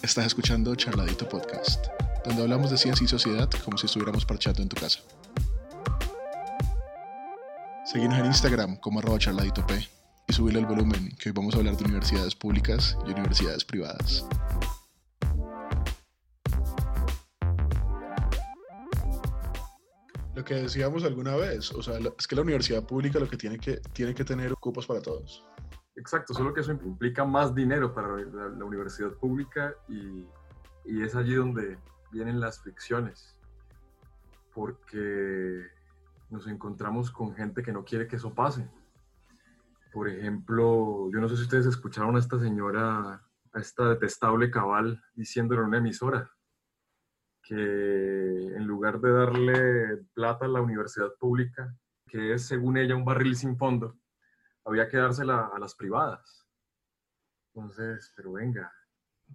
Estás escuchando Charladito Podcast, donde hablamos de ciencia y sociedad como si estuviéramos parchando en tu casa. Seguimos en Instagram como arroba charladito P y subirle el volumen, que hoy vamos a hablar de universidades públicas y universidades privadas. Lo que decíamos alguna vez, o sea, es que la universidad pública lo que tiene que, tiene que tener cupos para todos. Exacto, solo que eso implica más dinero para la, universidad pública y, y, es allí donde vienen las fricciones, porque nos encontramos con gente que no quiere que eso pase. Por ejemplo, yo no sé si ustedes escucharon a esta señora, a esta detestable cabal, diciéndole en una emisora que en lugar de darle plata a la universidad pública, que es según ella un barril sin fondo, había que dársela a las privadas. Entonces, pero venga,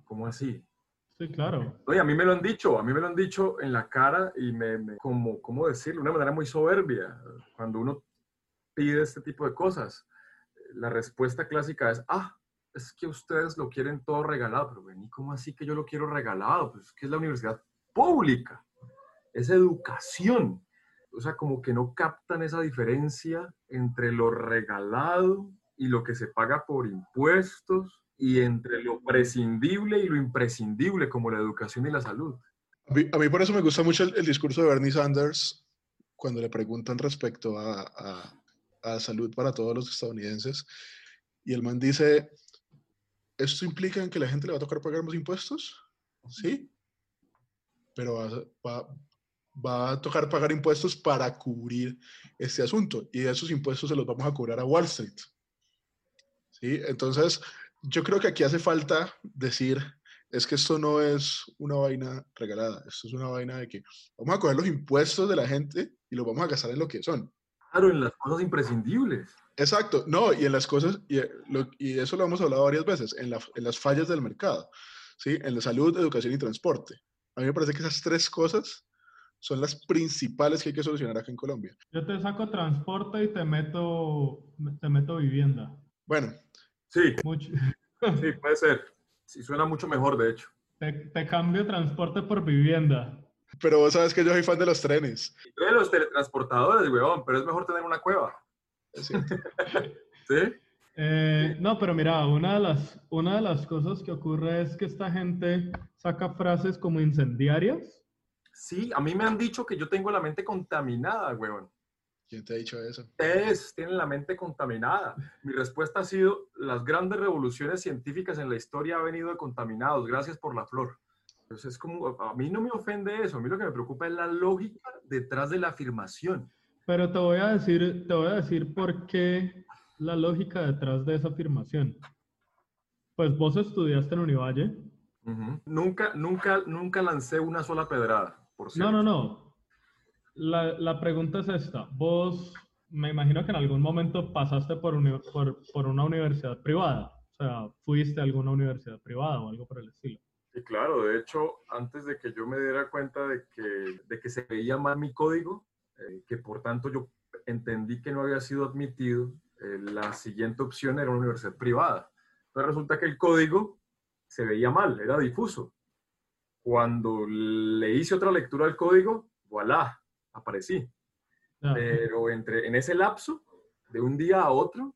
¿cómo así? Sí, claro. Oye, a mí me lo han dicho, a mí me lo han dicho en la cara y me, me como, ¿cómo decirlo? De una manera muy soberbia. Cuando uno pide este tipo de cosas, la respuesta clásica es, ah, es que ustedes lo quieren todo regalado. Pero vení, ¿cómo así que yo lo quiero regalado? Pues es que es la universidad pública, es educación o sea, como que no captan esa diferencia entre lo regalado y lo que se paga por impuestos y entre lo prescindible y lo imprescindible como la educación y la salud. A mí, por eso me gusta mucho el, discurso de Bernie Sanders cuando le preguntan respecto a, a, salud para todos los estadounidenses y el man dice, ¿esto implica que la gente le va a tocar pagar más impuestos? Sí, pero va, va, va a tocar pagar impuestos para cubrir este asunto y esos impuestos se los vamos a cobrar a Wall Street. ¿Sí? Entonces, yo creo que aquí hace falta decir, es que esto no es una vaina regalada, esto es una vaina de que vamos a coger los impuestos de la gente y los vamos a gastar en lo que son. Claro, en las cosas imprescindibles. Exacto, no, y en las cosas, y, lo, y eso lo hemos hablado varias veces, en, la, en las fallas del mercado, ¿sí? En la salud, educación y transporte. A mí me parece que esas tres cosas son las principales que hay que solucionar acá en Colombia. Yo te saco transporte y te meto, te meto vivienda. Bueno. Sí. Mucho. Sí, puede ser. Sí, suena mucho mejor, de hecho. Te, te, cambio transporte por vivienda. Pero vos sabes que yo soy fan de los trenes. De los teletransportadores, weón, pero es mejor tener una cueva. ¿Sí? ¿Sí? Eh, no, pero mira, una de, las, una de las cosas que ocurre es que esta gente saca frases como incendiarias Sí, a mí me han dicho que yo tengo la mente contaminada, weón. ¿Quién te ha dicho eso? Ustedes tienen la mente contaminada. Mi respuesta ha sido, las grandes revoluciones científicas en la historia han venido de contaminados. Gracias por la flor. Entonces, es como, a mí no me ofende eso. A mí lo que me preocupa es la lógica detrás de la afirmación. Pero te voy a decir, te voy a decir por qué la lógica detrás de esa afirmación. Pues vos estudiaste en Univalle. Uh -huh. Nunca, nunca, nunca lancé una sola pedrada. No, no, no. La, la, pregunta es esta. Vos, me imagino que en algún momento pasaste por, uni por, por, una universidad privada. O sea, fuiste a alguna universidad privada o algo por el estilo. Sí, claro. De hecho, antes de que yo me diera cuenta de que, de que se veía mal mi código, eh, que por tanto yo entendí que no había sido admitido, eh, la siguiente opción era una universidad privada. Pero resulta que el código se veía mal, era difuso. Cuando le hice otra lectura al código, voilà, aparecí. Ah. Pero entre, en ese lapso, de un día a otro,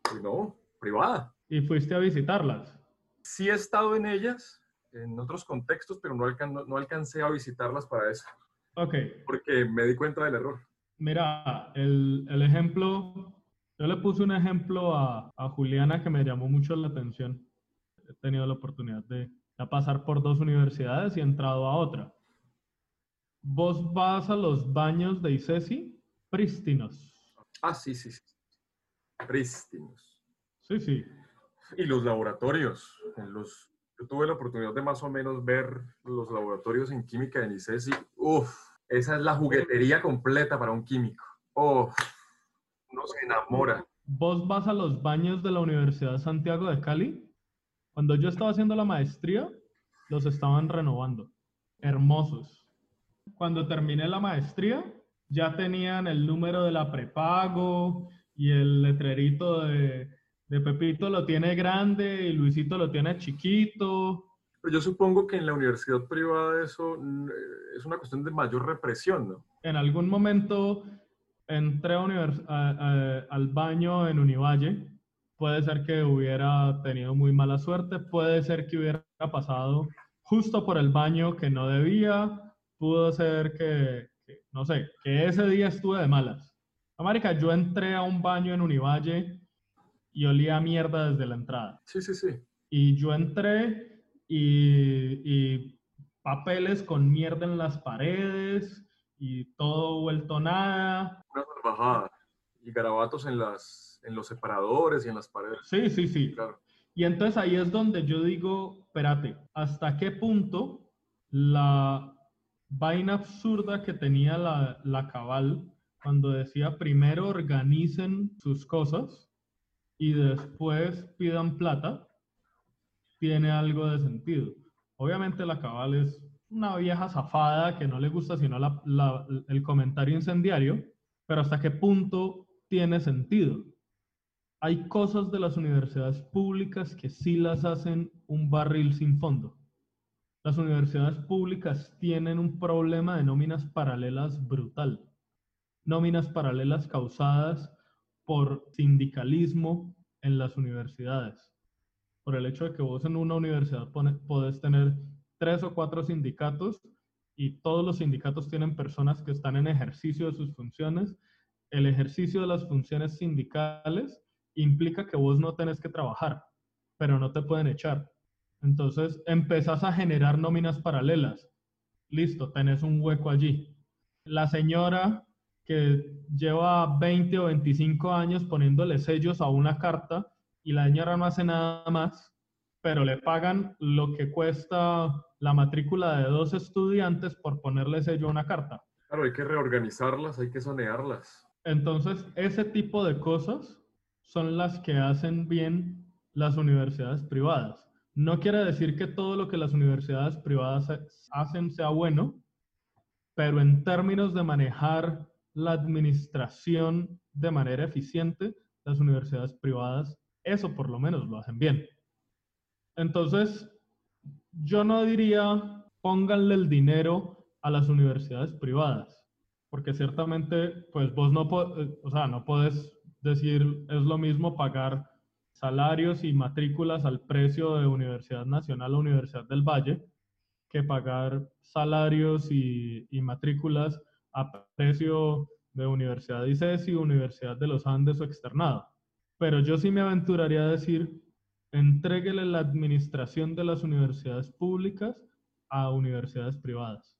pues no, privada. ¿Y fuiste a visitarlas? Sí he estado en ellas, en otros contextos, pero no, alcan no alcancé a visitarlas para eso. Ok. Porque me di cuenta del error. Mira, el, el ejemplo, yo le puse un ejemplo a, a Juliana que me llamó mucho la atención. He tenido la oportunidad de, a pasar por dos universidades y he entrado a otra. Vos vas a los baños de ICESI prístinos. Ah, sí, sí, sí. Prístinos. Sí, sí. Y los laboratorios. En los, yo tuve la oportunidad de más o menos ver los laboratorios en química en ICESI. Uf, esa es la juguetería completa para un químico. Uf, uno se enamora. ¿Vos vas a los baños de la Universidad de Santiago de Cali? Cuando yo estaba haciendo la maestría, los estaban renovando. Hermosos. Cuando terminé la maestría, ya tenían el número de la prepago y el letrerito de, de Pepito lo tiene grande y Luisito lo tiene chiquito. Pero yo supongo que en la universidad privada eso mm, es una cuestión de mayor represión, ¿no? En algún momento entré al baño en Univalle. Puede ser que hubiera tenido muy mala suerte, puede ser que hubiera pasado justo por el baño que no debía, pudo ser que, no sé, que ese día estuve de malas. América, yo entré a un baño en Univalle y olía mierda desde la entrada. Sí, sí, sí. Y yo entré y, y papeles con mierda en las paredes y todo vuelto nada. Una salvajada. Y garabatos en, las, en los separadores y en las paredes. Sí, sí, sí. Claro. Y entonces ahí es donde yo digo, espérate, ¿hasta qué punto la vaina absurda que tenía la, la cabal cuando decía primero organicen sus cosas y después pidan plata, tiene algo de sentido. Obviamente la cabal es una vieja zafada que no le gusta sino el comentario incendiario, pero hasta qué punto tiene sentido. Hay cosas de las universidades públicas que sí las hacen un barril sin fondo. Las universidades públicas tienen un problema de nóminas paralelas brutal. Nóminas paralelas causadas por sindicalismo en las universidades. Por el hecho de que vos en una universidad podés tener tres o cuatro sindicatos y todos los sindicatos tienen personas que están en ejercicio de sus funciones. El ejercicio de las funciones sindicales implica que vos no tenés que trabajar, pero no te pueden echar. Entonces empezás a generar nóminas paralelas. Listo, tenés un hueco allí. La señora que lleva 20 o 25 años poniéndole sellos a una carta y la señora no hace nada más, pero le pagan lo que cuesta la matrícula de dos estudiantes por ponerle sello a una carta. Claro, hay que reorganizarlas, hay que sonearlas. Entonces, ese tipo de cosas son las que hacen bien las universidades privadas. No quiere decir que todo lo que las universidades privadas hacen sea bueno, pero en términos de manejar la administración de manera eficiente, las universidades privadas, eso por lo menos lo hacen bien. Entonces, yo no diría pónganle el dinero a las universidades privadas, porque ciertamente, pues vos no, eh, o sea, no puedes decir es lo mismo pagar salarios y matrículas al precio de Universidad Nacional o Universidad del Valle que pagar salarios y, matrículas a precio de Universidad de ICES y Universidad de los Andes o externado. Pero yo sí me aventuraría a decir Entréguele la administración de las universidades públicas a universidades privadas.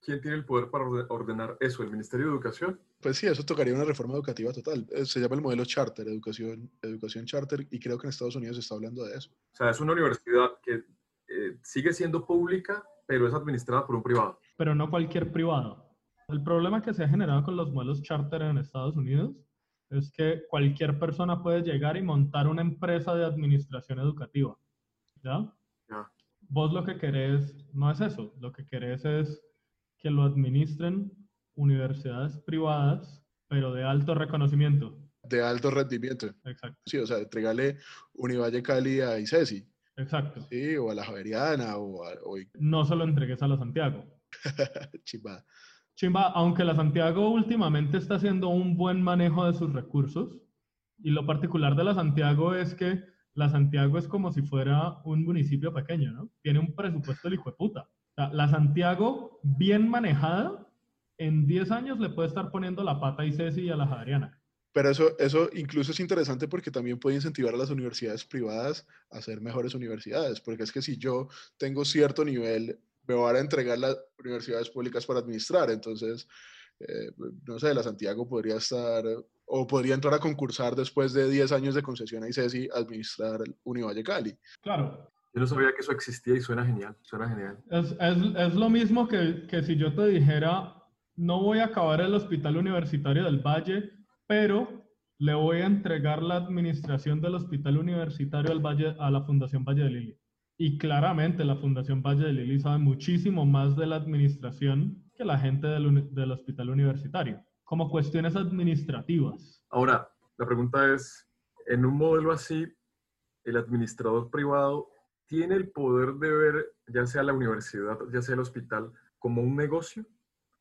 ¿Quién tiene el poder para ordenar eso? ¿El Ministerio de Educación? Pues sí, eso tocaría una reforma educativa total. Eh, se llama el modelo charter, educación, educación charter, y creo que en Estados Unidos se está hablando de eso. O sea, es una universidad que eh, sigue siendo pública, pero es administrada por un privado. Pero no cualquier privado. El problema que se ha generado con los modelos charter en Estados Unidos es que cualquier persona puede llegar y montar una empresa de administración educativa. ¿Ya? Vos lo que querés no es eso, lo que querés es que lo administren universidades privadas, pero de alto reconocimiento. De alto rendimiento. Exacto. Sí, o sea, entregale Univalle Cali a ICESI. Exacto. Sí, o a la Javeriana, o, No solo entregues a la Santiago. Chimba. Chimba, aunque la Santiago últimamente está haciendo un buen manejo de sus recursos, y lo particular de la Santiago es que la Santiago es como si fuera un municipio pequeño, ¿no? Tiene un presupuesto de hijo de puta. La Santiago, bien manejada, en 10 años le puede estar poniendo la pata a Ceci y a la Adriana. Pero eso, eso incluso es interesante porque también puede incentivar a las universidades privadas a ser mejores universidades, porque es que si yo tengo cierto nivel me van a entregar las universidades públicas para administrar. Entonces, eh, no sé, la Santiago podría estar o podría entrar a concursar después de 10 años de concesión a ICESI administrar Univalle Cali. Claro. Yo no sabía que eso existía y suena genial, suena genial. Es, es, es lo mismo que, que si yo te dijera, no voy a acabar el hospital universitario del Valle, pero le voy a entregar la administración del hospital universitario al Valle, a la Fundación Valle de Lili. Y claramente la Fundación Valle de Lili sabe muchísimo más de la administración que la gente del, del hospital universitario, como cuestiones administrativas. Ahora, la pregunta es, en un modelo así, el administrador privado tiene el poder de ver ya sea la universidad, ya sea el hospital, como un negocio?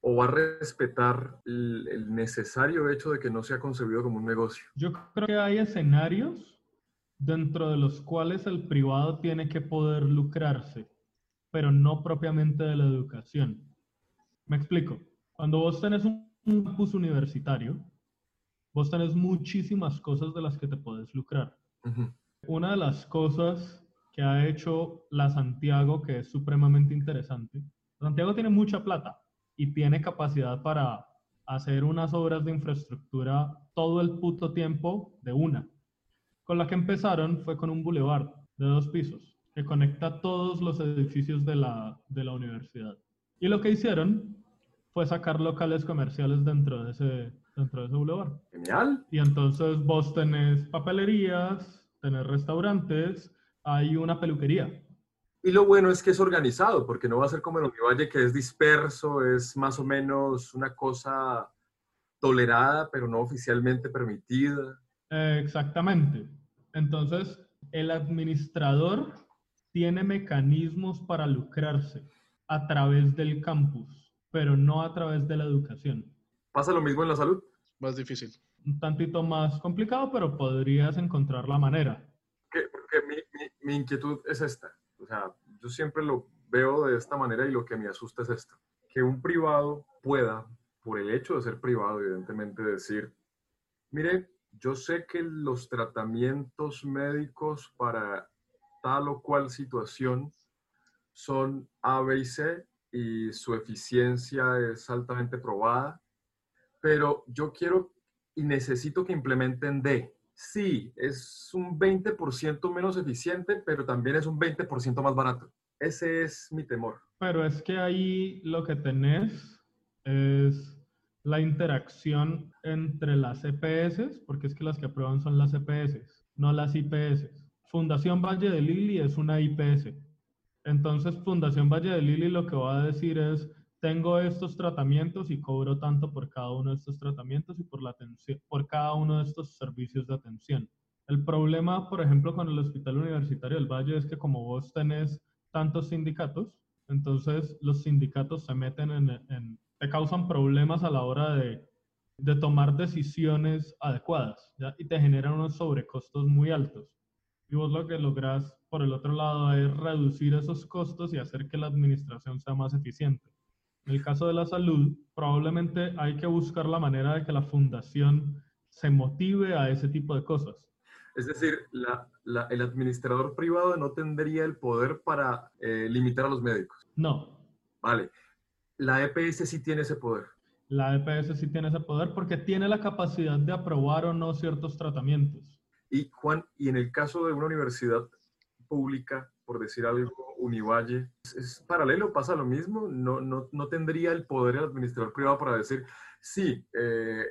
¿O va a respetar el, el necesario hecho de que no sea concebido como un negocio? Yo creo que hay escenarios dentro de los cuales el privado tiene que poder lucrarse, pero no propiamente de la educación. Me explico. Cuando vos tenés un campus universitario, vos tenés muchísimas cosas de las que te puedes lucrar. Una de las cosas que ha hecho la Santiago, que es supremamente interesante, Santiago tiene mucha plata y tiene capacidad para hacer unas obras de infraestructura todo el puto tiempo de una. Con la que empezaron fue con un boulevard de dos pisos que conecta todos los edificios de la, de la universidad. Y lo que hicieron fue sacar locales comerciales dentro de ese, dentro de ese boulevard. Genial. Y entonces vos tenés papelerías, tenés restaurantes, hay una peluquería. Y lo bueno es que es organizado, porque no va a ser como en Univalle, que es disperso, es más o menos una cosa tolerada, pero no oficialmente permitida. Eh, exactamente. Entonces, el administrador tiene mecanismos para lucrarse a través del campus pero no a través de la educación. ¿Pasa lo mismo en la salud? Más difícil. Un tantito más complicado, pero podrías encontrar la manera. Mi, inquietud es esta. O sea, yo siempre lo veo de esta manera y lo que me asusta es esto. Que un privado pueda, por el hecho de ser privado, evidentemente, decir, mire, yo sé que los tratamientos médicos para tal o cual situación son A, B y C y su eficiencia es altamente probada, pero yo quiero y necesito que implementen D. Sí, es un 20% menos eficiente, pero también es un 20% más barato. Ese es mi temor. Pero es que ahí lo que tenés es la interacción entre las EPS, porque es que las que aprueban son las EPS, no las IPS. Fundación Valle de Lili es una IPS. Entonces, Fundación Valle de Lili lo que va a decir es, tengo estos tratamientos y cobro tanto por cada uno de estos tratamientos y por, la atención, por cada uno de estos servicios de atención. El problema, por ejemplo, con el Hospital Universitario del Valle es que como vos tenés tantos sindicatos, entonces los sindicatos se meten en, en te causan problemas a la hora de, de tomar decisiones adecuadas ¿ya? y te generan unos sobrecostos muy altos. Y vos lo que lográs por el otro lado, es reducir esos costos y hacer que la administración sea más eficiente. En el caso de la salud, probablemente hay que buscar la manera de que la fundación se motive a ese tipo de cosas. Es decir, el administrador privado no tendría el poder para eh, limitar a los médicos. No. Vale. La EPS sí tiene ese poder. La EPS sí tiene ese poder porque tiene la capacidad de aprobar o no ciertos tratamientos. Y Juan, y en el caso de una universidad pública, por decir algo, Univalle, ¿es, paralelo? ¿Pasa lo mismo? ¿No, no, no tendría el poder el administrador privado para decir, sí, eh,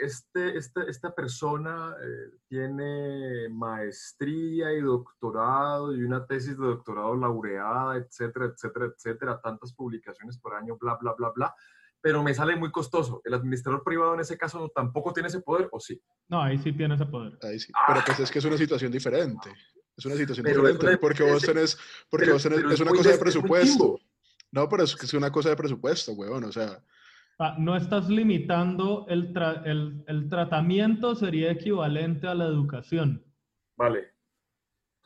este, esta, esta persona eh, tiene maestría y doctorado y una tesis de doctorado laureada, etcétera, etcétera, etcétera, tantas publicaciones por año, bla, bla, bla, bla, pero me sale muy costoso. ¿El administrador privado en ese caso tampoco tiene ese poder o sí? No, ahí sí tiene ese poder. Ahí sí, pero pues es que es una situación diferente. Es una situación diferente, porque vos tenés, porque vos tenés, es, una cosa de presupuesto. No, pero es que es una cosa de presupuesto, weón, o sea. Ah, no estás limitando, el, el, el, tratamiento sería equivalente a la educación. Vale.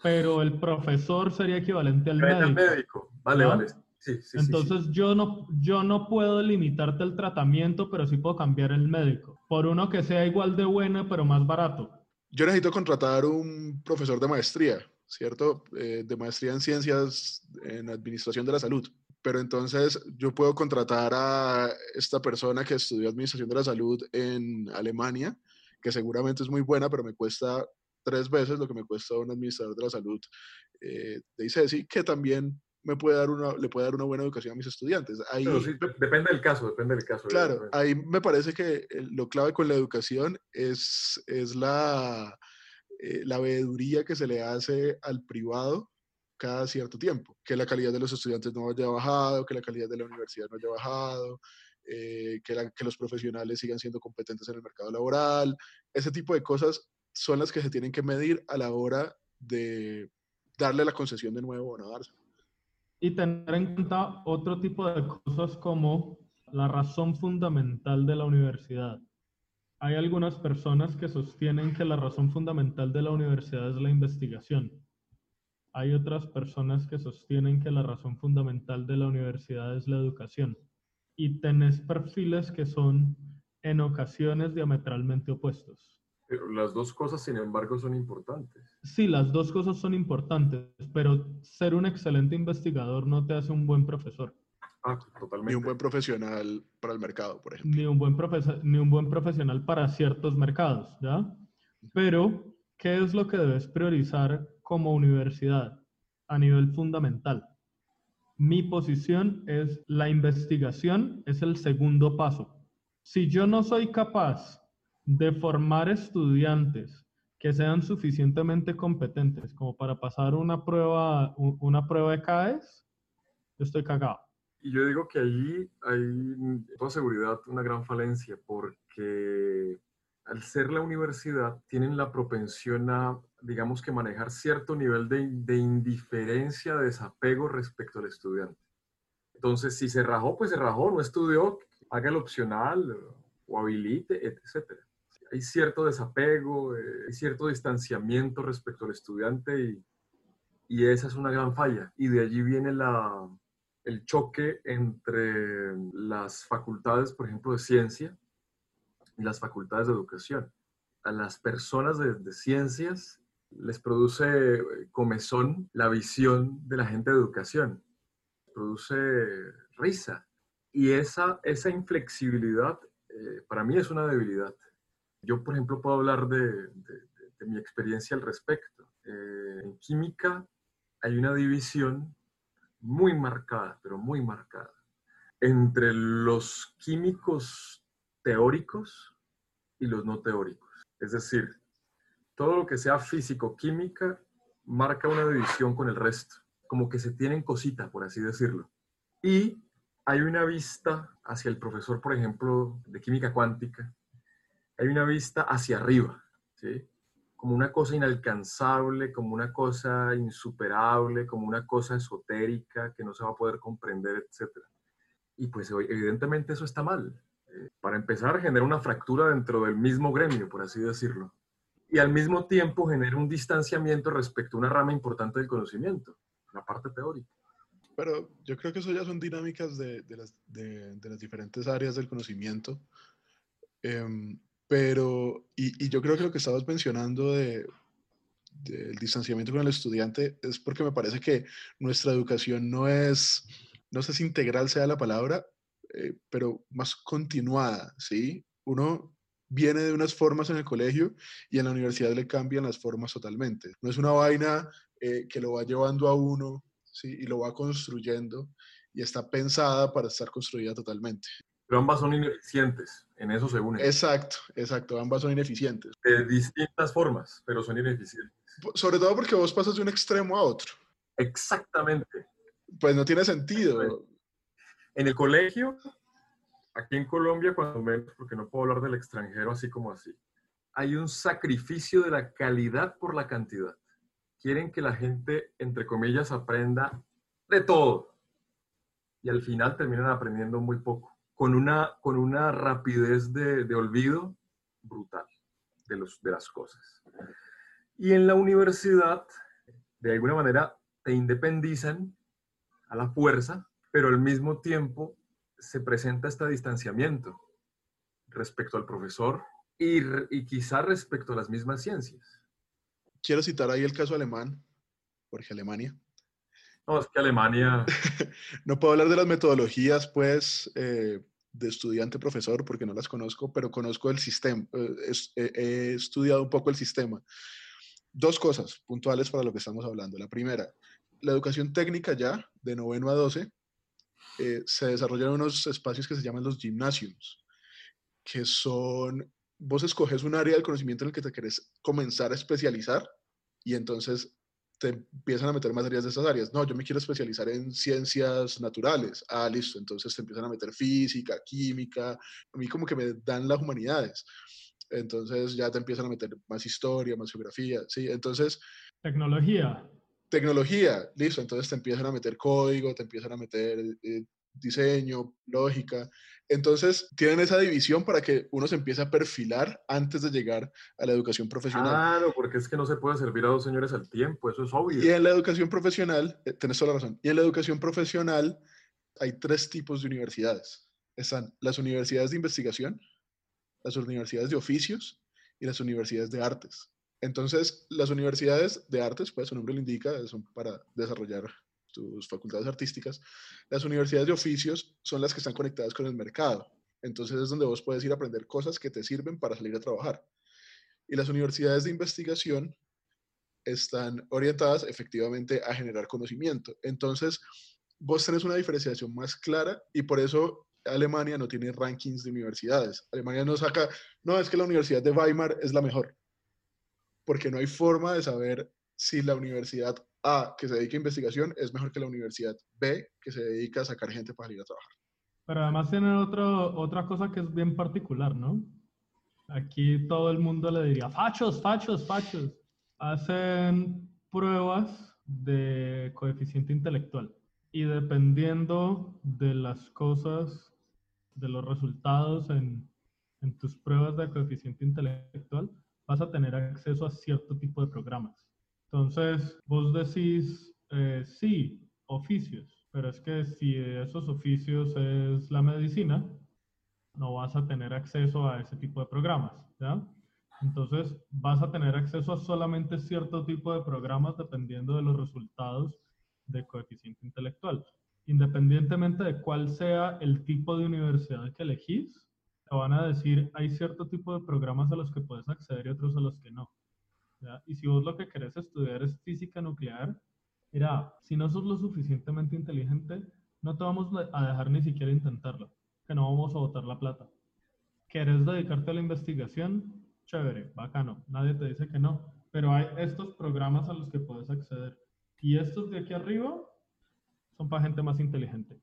Pero el profesor sería equivalente al médico. médico. Vale, vale. Sí, sí, Entonces Yo, no, yo no puedo limitarte el tratamiento, pero sí puedo cambiar el médico. Por uno que sea igual de bueno, pero más barato yo necesito contratar un profesor de maestría, ¿cierto? Eh, de maestría en ciencias en administración de la salud. Pero entonces yo puedo contratar a esta persona que estudió administración de la salud en Alemania, que seguramente es muy buena, pero me cuesta tres veces lo que me cuesta un administrador de la salud eh, de ICESI, que también me puede dar una, le puede dar una buena educación a mis estudiantes. Ahí, depende del caso, depende del caso. Claro, ahí me parece que lo clave con la educación es, es la, eh, la veeduría que se le hace al privado cada cierto tiempo, que la calidad de los estudiantes no haya bajado, que la calidad de la universidad no haya bajado, eh, que, que los profesionales sigan siendo competentes en el mercado laboral, ese tipo de cosas son las que se tienen que medir a la hora de darle la concesión de nuevo o no dársela. Y tener en cuenta otro tipo de cosas como la razón fundamental de la universidad. Hay algunas personas que sostienen que la razón fundamental de la universidad es la investigación. Hay otras personas que sostienen que la razón fundamental de la universidad es la educación. Y tenés perfiles que son en ocasiones diametralmente opuestos. Pero las dos cosas, sin embargo, son importantes. Sí, las dos cosas son importantes, pero ser un excelente investigador no te hace un buen profesor. Ah, totalmente. Ni un buen profesional para el mercado, por ejemplo. Ni un buen, ni un buen profesional para ciertos mercados, ¿ya? Pero, ¿qué es lo que debes priorizar como universidad a nivel fundamental? Mi posición es la investigación es el segundo paso. Si yo no soy capaz de formar estudiantes que sean suficientemente competentes como para pasar una prueba, una prueba de CAES, yo estoy cagado. Y yo digo que allí hay, con seguridad, una gran falencia, porque al ser la universidad, tienen la propensión a, digamos que manejar cierto nivel de, de indiferencia, de desapego respecto al estudiante. Entonces, si se rajó, pues se rajó, no estudió, haga el opcional o habilite, etc hay cierto desapego, eh, hay cierto distanciamiento respecto al estudiante y, esa es una gran falla. Y de allí viene la, el choque entre las facultades, por ejemplo, de ciencia y las facultades de educación. A las personas de, ciencias les produce comezón la visión de la gente de educación, produce risa. Y esa, esa inflexibilidad eh, para mí es una debilidad. Yo, por ejemplo, puedo hablar de, mi experiencia al respecto. Eh, en química hay una división muy marcada, pero muy marcada, entre los químicos teóricos y los no teóricos. Es decir, todo lo que sea físico-química marca una división con el resto, como que se tienen cosita, por así decirlo. Y hay una vista hacia el profesor, por ejemplo, de química cuántica, hay una vista hacia arriba, ¿sí? Como una cosa inalcanzable, como una cosa insuperable, como una cosa esotérica que no se va a poder comprender, etc. Y pues evidentemente eso está mal. Eh, para empezar, genera una fractura dentro del mismo gremio, por así decirlo. Y al mismo tiempo genera un distanciamiento respecto a una rama importante del conocimiento, la parte teórica. Pero yo creo que eso ya son dinámicas de, de, las, de, de las, diferentes áreas del conocimiento. Eh, pero, y, y, yo creo que lo que estabas mencionando de, del distanciamiento con el estudiante es porque me parece que nuestra educación no es, no sé si integral sea la palabra, eh, pero más continuada, ¿sí? Uno viene de unas formas en el colegio y en la universidad le cambian las formas totalmente. No es una vaina eh, que lo va llevando a uno, ¿sí? Y lo va construyendo y está pensada para estar construida totalmente. Pero ambas son ineficientes, en eso se unen. Exacto, exacto, ambas son ineficientes. De distintas formas, pero son ineficientes. Sobre todo porque vos pasas de un extremo a otro. Exactamente. Pues no tiene sentido. En el colegio, aquí en Colombia, cuando menos, porque no puedo hablar del extranjero así como así, hay un sacrificio de la calidad por la cantidad. Quieren que la gente, entre comillas, aprenda de todo. Y al final terminan aprendiendo muy poco con una, con una rapidez de, de olvido brutal de, los, de las cosas. Y en la universidad, de alguna manera, te independizan a la fuerza, pero al mismo tiempo se presenta este distanciamiento respecto al profesor y, y quizá respecto a las mismas ciencias. Quiero citar ahí el caso alemán, porque Alemania. No, es que Alemania... no puedo hablar de las metodologías, pues, eh, de estudiante-profesor, porque no las conozco, pero conozco el sistema, eh, he estudiado un poco el sistema. Dos cosas puntuales para lo que estamos hablando. La primera, la educación técnica ya, de noveno a 12, eh, se desarrollan unos espacios que se llaman los gimnasios, que son, vos escoges un área del conocimiento en el que te querés comenzar a especializar y entonces te empiezan a meter materias de esas áreas. No, yo me quiero especializar en ciencias naturales. Ah, listo. Entonces te empiezan a meter física, química. A mí como que me dan las humanidades. Entonces ya te empiezan a meter más historia, más geografía. Sí, entonces... Tecnología. tecnología, listo, entonces te empiezan a meter código, te empiezan a meter eh, diseño, lógica. Entonces, tienen esa división para que uno se empiece a perfilar antes de llegar a la educación profesional. Claro, porque es que no se puede servir a dos señores al tiempo, eso es obvio. Y en la educación profesional, eh, tenés toda la razón, y en la educación profesional hay tres tipos de universidades. Están las universidades de investigación, las universidades de oficios y las universidades de artes. Entonces, las universidades de artes, pues su nombre lo indica, son para desarrollar tus facultades artísticas. Las universidades de oficios son las que están conectadas con el mercado. Entonces es donde vos puedes ir a aprender cosas que te sirven para salir a trabajar. Y las universidades de investigación están orientadas efectivamente a generar conocimiento. Entonces, vos tenés una diferenciación más clara y por eso Alemania no tiene rankings de universidades. Alemania no saca, no, es que la Universidad de Weimar es la mejor, porque no hay forma de saber si la universidad A, que se dedica a investigación, es mejor que la universidad B, que se dedica a sacar gente para ir a trabajar. Pero además tiene otro, otra cosa que es bien particular, ¿no? Aquí todo el mundo le diría, fachos, fachos, fachos. Hacen pruebas de coeficiente intelectual y dependiendo de las cosas, de los resultados en, en tus pruebas de coeficiente intelectual, vas a tener acceso a cierto tipo de programas. Entonces, vos decís, eh, sí, oficios, pero es que si esos oficios es la medicina, no vas a tener acceso a ese tipo de programas, ¿ya? Entonces, vas a tener acceso a solamente cierto tipo de programas dependiendo de los resultados de coeficiente intelectual. Independientemente de cuál sea el tipo de universidad que elegís, te van a decir, hay cierto tipo de programas a los que puedes acceder y otros a los que no. Y si vos lo que querés estudiar es física nuclear, mira, si no sos lo suficientemente inteligente, no te vamos a dejar ni siquiera intentarlo, que no vamos a botar la plata. ¿Querés dedicarte a la investigación? Chévere, bacano, nadie te dice que no, pero hay estos programas a los que puedes acceder. Y estos de aquí arriba son para gente más inteligente.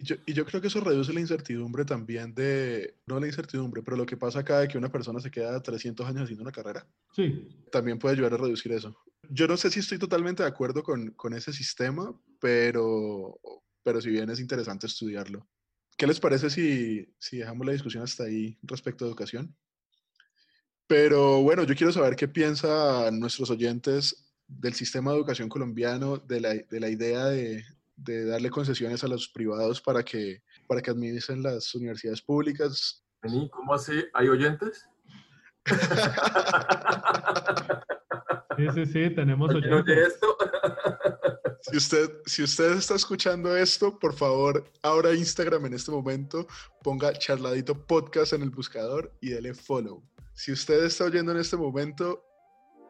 Y yo, y yo, creo que eso reduce la incertidumbre también de, no la incertidumbre, pero lo que pasa acá de que una persona se queda 300 años haciendo una carrera. Sí. También puede ayudar a reducir eso. Yo no sé si estoy totalmente de acuerdo con, con ese sistema, pero, pero si bien es interesante estudiarlo. ¿Qué les parece si, si dejamos la discusión hasta ahí respecto a educación? Pero bueno, yo quiero saber qué piensan nuestros oyentes del sistema de educación colombiano, de la, de la idea de, de darle concesiones a los privados para que, para que administren las universidades públicas. ¿Cómo así? ¿Hay oyentes? Sí, sí, sí, tenemos oyentes. esto? Si usted, si usted está escuchando esto, por favor, abra Instagram en este momento, ponga charladito podcast en el buscador y dele follow. Si usted está oyendo en este momento,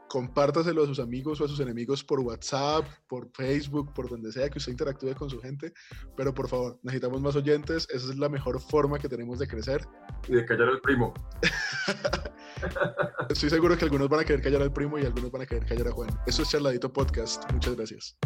compártaselo a sus amigos o a sus enemigos por WhatsApp, por Facebook, por donde sea que usted interactúe con su gente. Pero por favor, necesitamos más oyentes. Esa es la mejor forma que tenemos de crecer. Y de callar al primo. Estoy seguro que algunos van a querer callar al primo y algunos van a querer callar a Juan. Eso es Charladito Podcast. Muchas gracias.